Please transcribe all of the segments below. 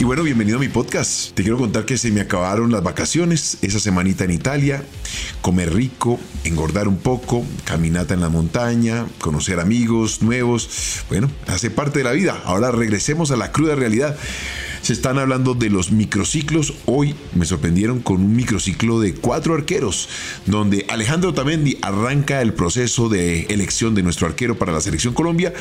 Y bueno, bienvenido a mi podcast. Te quiero contar que se me acabaron las vacaciones, esa semanita en Italia, comer rico, engordar un poco, caminata en la montaña, conocer amigos nuevos. Bueno, hace parte de la vida. Ahora regresemos a la cruda realidad. Se están hablando de los microciclos. Hoy me sorprendieron con un microciclo de cuatro arqueros, donde Alejandro Tamendi arranca el proceso de elección de nuestro arquero para la selección Colombia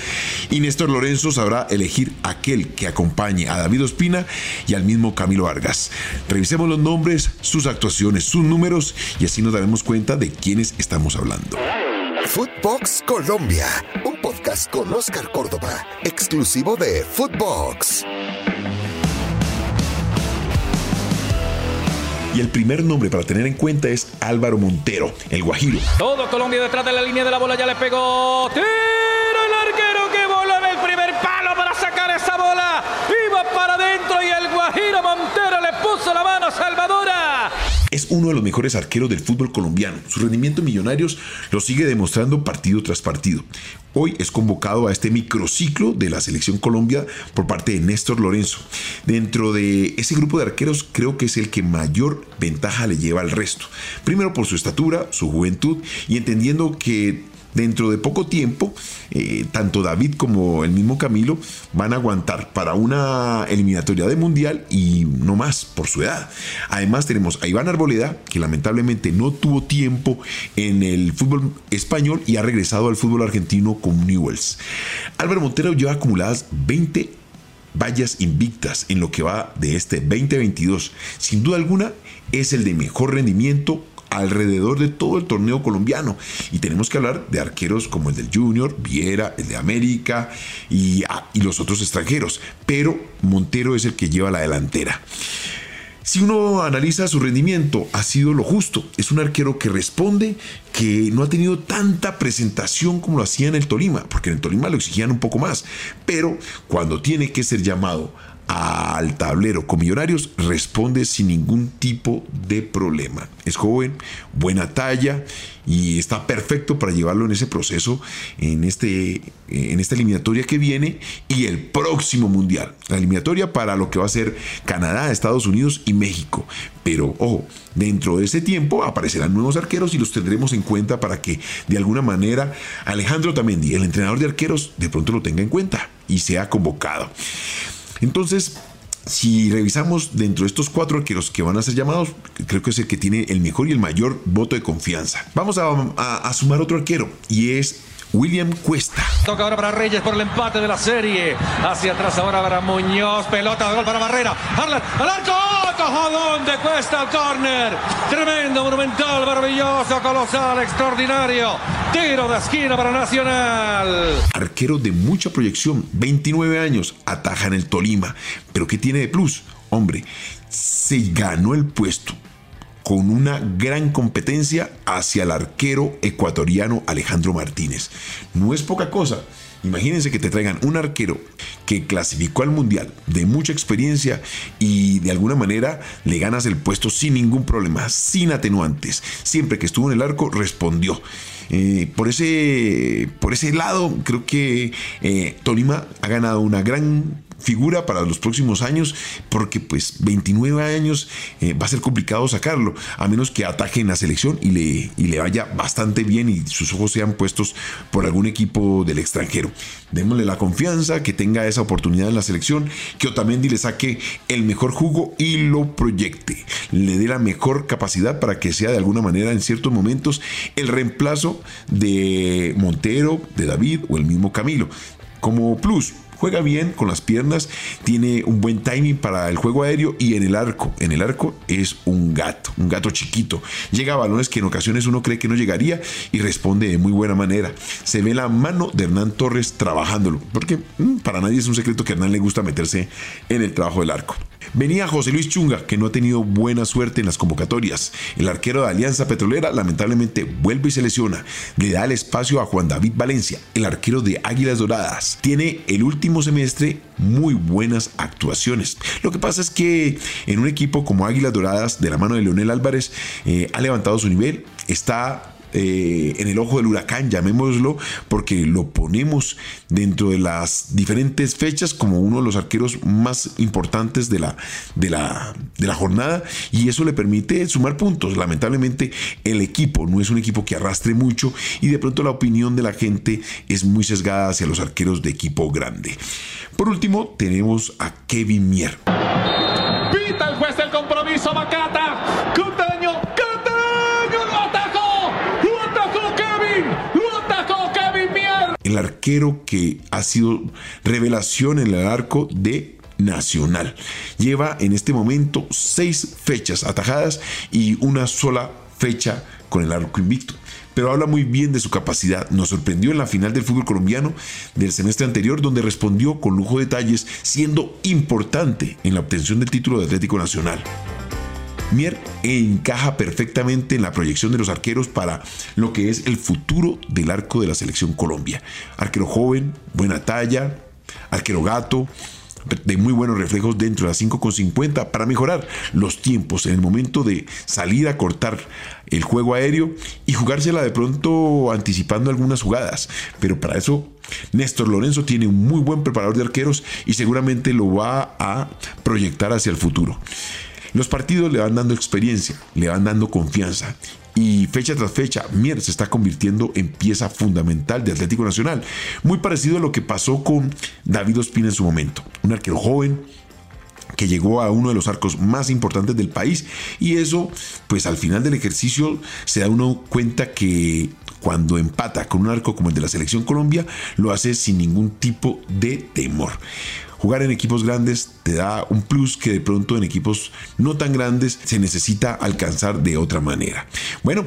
y Néstor Lorenzo sabrá elegir aquel que acompañe a David Ospina y al mismo Camilo Vargas. Revisemos los nombres, sus actuaciones, sus números y así nos daremos cuenta de quiénes estamos hablando. Footbox Colombia, un podcast con Oscar Córdoba, exclusivo de Footbox. Y el primer nombre para tener en cuenta es Álvaro Montero, el Guajiro. Todo Colombia detrás de la línea de la bola, ya le pegó. ¡Tira el arquero que bola del primer palo para sacar esa bola! ¡Iba para adentro y el Guajiro Montero le puso la mano salvadora! Es uno de los mejores arqueros del fútbol colombiano. Su rendimiento en Millonarios lo sigue demostrando partido tras partido. Hoy es convocado a este microciclo de la selección Colombia por parte de Néstor Lorenzo. Dentro de ese grupo de arqueros creo que es el que mayor ventaja le lleva al resto. Primero por su estatura, su juventud y entendiendo que dentro de poco tiempo, eh, tanto David como el mismo Camilo van a aguantar para una eliminatoria de mundial y no más por su edad. Además tenemos a Iván Arboleda, que lamentablemente no tuvo tiempo en el fútbol español y ha regresado al fútbol argentino con Newells. Álvaro Montero lleva acumuladas 20 vallas invictas en lo que va de este 2022. Sin duda alguna es el de mejor rendimiento alrededor de todo el torneo colombiano. Y tenemos que hablar de arqueros como el del Junior, Viera, el de América y, ah, y los otros extranjeros. Pero Montero es el que lleva la delantera. Si uno analiza su rendimiento, ha sido lo justo. Es un arquero que responde, que no ha tenido tanta presentación como lo hacía en el Tolima, porque en el Tolima lo exigían un poco más. Pero cuando tiene que ser llamado al tablero con Millonarios responde sin ningún tipo de problema. Es joven, buena talla y está perfecto para llevarlo en ese proceso, en, este, en esta eliminatoria que viene y el próximo mundial. La eliminatoria para lo que va a ser Canadá, Estados Unidos y México. Pero ojo, dentro de ese tiempo aparecerán nuevos arqueros y los tendremos en cuenta para que de alguna manera Alejandro Tamendi, el entrenador de arqueros, de pronto lo tenga en cuenta y sea convocado. Entonces, si revisamos dentro de estos cuatro arqueros que van a ser llamados, creo que es el que tiene el mejor y el mayor voto de confianza. Vamos a, sumar otro arquero y es William Cuesta. Toca ahora para Reyes por el empate de la serie. Hacia atrás ahora para Muñoz. Pelota de gol para Barrera. al arco. ¿Dónde cuesta el córner? Tremendo, monumental, maravilloso, colosal, extraordinario. Tiro de esquina para Nacional. Arquero de mucha proyección, 29 años, ataja en el Tolima. Pero ¿qué tiene de plus? Hombre, se ganó el puesto con una gran competencia hacia el arquero ecuatoriano Alejandro Martínez. No es poca cosa. Imagínense que te traigan un arquero que clasificó al mundial de mucha experiencia y de alguna manera le ganas el puesto sin ningún problema, sin atenuantes. Siempre que estuvo en el arco respondió. Eh, por, ese, por ese lado, creo que eh, Tolima ha ganado una gran figura para los próximos años, porque pues 29 años eh, va a ser complicado sacarlo, a menos que ataje en la selección y le, y le vaya bastante bien y sus ojos sean puestos por algún equipo del extranjero. Démosle la confianza, que tenga esa oportunidad en la selección, que Otamendi le saque el mejor jugo y lo proyecte, le dé la mejor capacidad para que sea de alguna manera en ciertos momentos el reemplazo de Montero, de David o el mismo Camilo. Como plus, juega bien con las piernas, tiene un buen timing para el juego aéreo y en el arco, en el arco es un gato, un gato chiquito. Llega a balones que en ocasiones uno cree que no llegaría y responde de muy buena manera. Se ve la mano de Hernán Torres trabajándolo, porque mm, para nadie es un secreto que Hernán le gusta meterse en el trabajo del arco. Venía José Luis Chunga, que no ha tenido buena suerte en las convocatorias. El arquero de Alianza Petrolera lamentablemente vuelve y se lesiona. Le da el espacio a Juan David Valencia, el arquero de Águilas Doradas. Tiene el último semestre muy buenas actuaciones. Lo que pasa es que en un equipo como Águilas Doradas, de la mano de Leonel Álvarez, eh, ha levantado su nivel, está eh, en el ojo del huracán, llamémoslo, porque lo ponemos dentro de las diferentes fechas como uno de los arqueros más importantes de la, de la, de la jornada y eso le permite sumar puntos. Lamentablemente el equipo no es un equipo que arrastre mucho y de pronto la opinión de la gente es muy sesgada hacia los arqueros de equipo grande. Por último, tenemos a Kevin Mier. Pita el juez compromiso, Macata. Cuteño, Cuteño lo atacó. Lo atacó Kevin. Lo atacó Kevin Mier. El arquero que ha sido revelación en el arco de Nacional. Lleva en este momento seis fechas atajadas y una sola fecha con el arco invicto pero habla muy bien de su capacidad. Nos sorprendió en la final del fútbol colombiano del semestre anterior, donde respondió con lujo de detalles, siendo importante en la obtención del título de Atlético Nacional. Mier encaja perfectamente en la proyección de los arqueros para lo que es el futuro del arco de la selección Colombia. Arquero joven, buena talla, arquero gato, de muy buenos reflejos dentro de las 5,50 para mejorar los tiempos en el momento de salir a cortar el juego aéreo y jugársela de pronto anticipando algunas jugadas. Pero para eso Néstor Lorenzo tiene un muy buen preparador de arqueros y seguramente lo va a proyectar hacia el futuro. Los partidos le van dando experiencia, le van dando confianza y fecha tras fecha, Mier se está convirtiendo en pieza fundamental de Atlético Nacional, muy parecido a lo que pasó con David Ospina en su momento, un arquero joven que llegó a uno de los arcos más importantes del país y eso pues al final del ejercicio se da uno cuenta que cuando empata con un arco como el de la selección Colombia lo hace sin ningún tipo de temor. Jugar en equipos grandes te da un plus que de pronto en equipos no tan grandes se necesita alcanzar de otra manera. Bueno,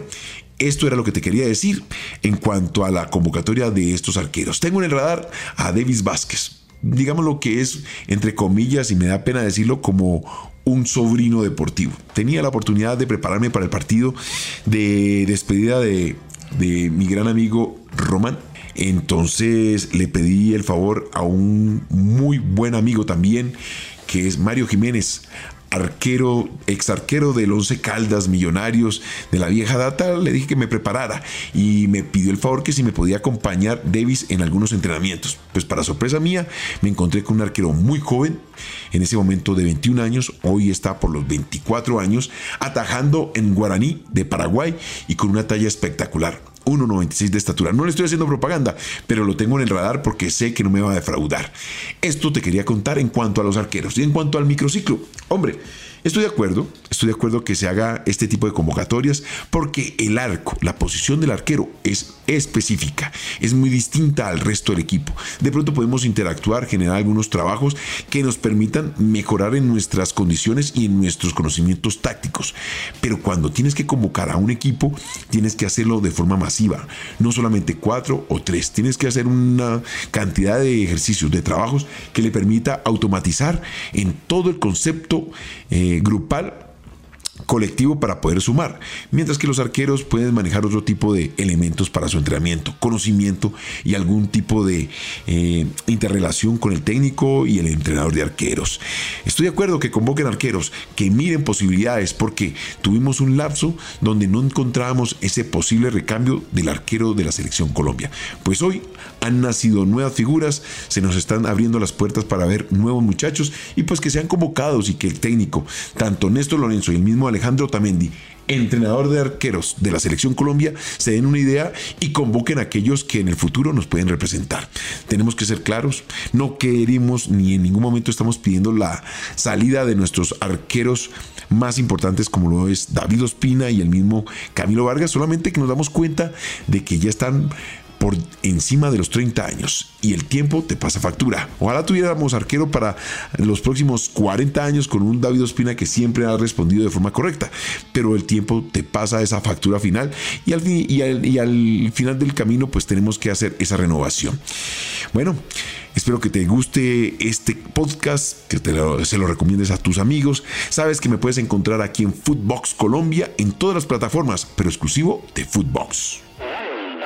esto era lo que te quería decir en cuanto a la convocatoria de estos arqueros. Tengo en el radar a Davis Vázquez. Digamos lo que es, entre comillas, y me da pena decirlo, como un sobrino deportivo. Tenía la oportunidad de prepararme para el partido de despedida de, de mi gran amigo Román entonces le pedí el favor a un muy buen amigo también, que es Mario Jiménez, arquero, ex arquero del Once Caldas Millonarios de la vieja data, le dije que me preparara y me pidió el favor que si me podía acompañar Davis en algunos entrenamientos. Pues para sorpresa mía, me encontré con un arquero muy joven, en ese momento de 21 años, hoy está por los 24 años, atajando en Guaraní de Paraguay y con una talla espectacular. 1,96 de estatura. No le estoy haciendo propaganda, pero lo tengo en el radar porque sé que no me va a defraudar. Esto te quería contar en cuanto a los arqueros y en cuanto al microciclo. Hombre, Estoy de acuerdo, estoy de acuerdo que se haga este tipo de convocatorias porque el arco, la posición del arquero es específica, es muy distinta al resto del equipo. De pronto podemos interactuar, generar algunos trabajos que nos permitan mejorar en nuestras condiciones y en nuestros conocimientos tácticos. Pero cuando tienes que convocar a un equipo, tienes que hacerlo de forma no solamente cuatro o tres, tienes que hacer una cantidad de ejercicios, de trabajos que le permita automatizar en todo el concepto. Eh, grupal colectivo para poder sumar, mientras que los arqueros pueden manejar otro tipo de elementos para su entrenamiento, conocimiento y algún tipo de eh, interrelación con el técnico y el entrenador de arqueros. Estoy de acuerdo que convoquen arqueros, que miren posibilidades, porque tuvimos un lapso donde no encontrábamos ese posible recambio del arquero de la selección Colombia. Pues hoy han nacido nuevas figuras, se nos están abriendo las puertas para ver nuevos muchachos y pues que sean convocados y que el técnico, tanto Néstor Lorenzo y el mismo Alejandro Tamendi, entrenador de arqueros de la selección Colombia, se den una idea y convoquen a aquellos que en el futuro nos pueden representar. Tenemos que ser claros, no queremos ni en ningún momento estamos pidiendo la salida de nuestros arqueros más importantes como lo es David Ospina y el mismo Camilo Vargas, solamente que nos damos cuenta de que ya están por encima de los 30 años y el tiempo te pasa factura. Ojalá tuviéramos arquero para los próximos 40 años con un David Ospina que siempre ha respondido de forma correcta, pero el tiempo te pasa esa factura final y al, final del camino pues tenemos que hacer esa renovación. Bueno, Espero que te guste este podcast, que te se lo recomiendes a tus amigos. Sabes que me puedes encontrar aquí en Footbox Colombia en todas las plataformas, pero exclusivo de Footbox.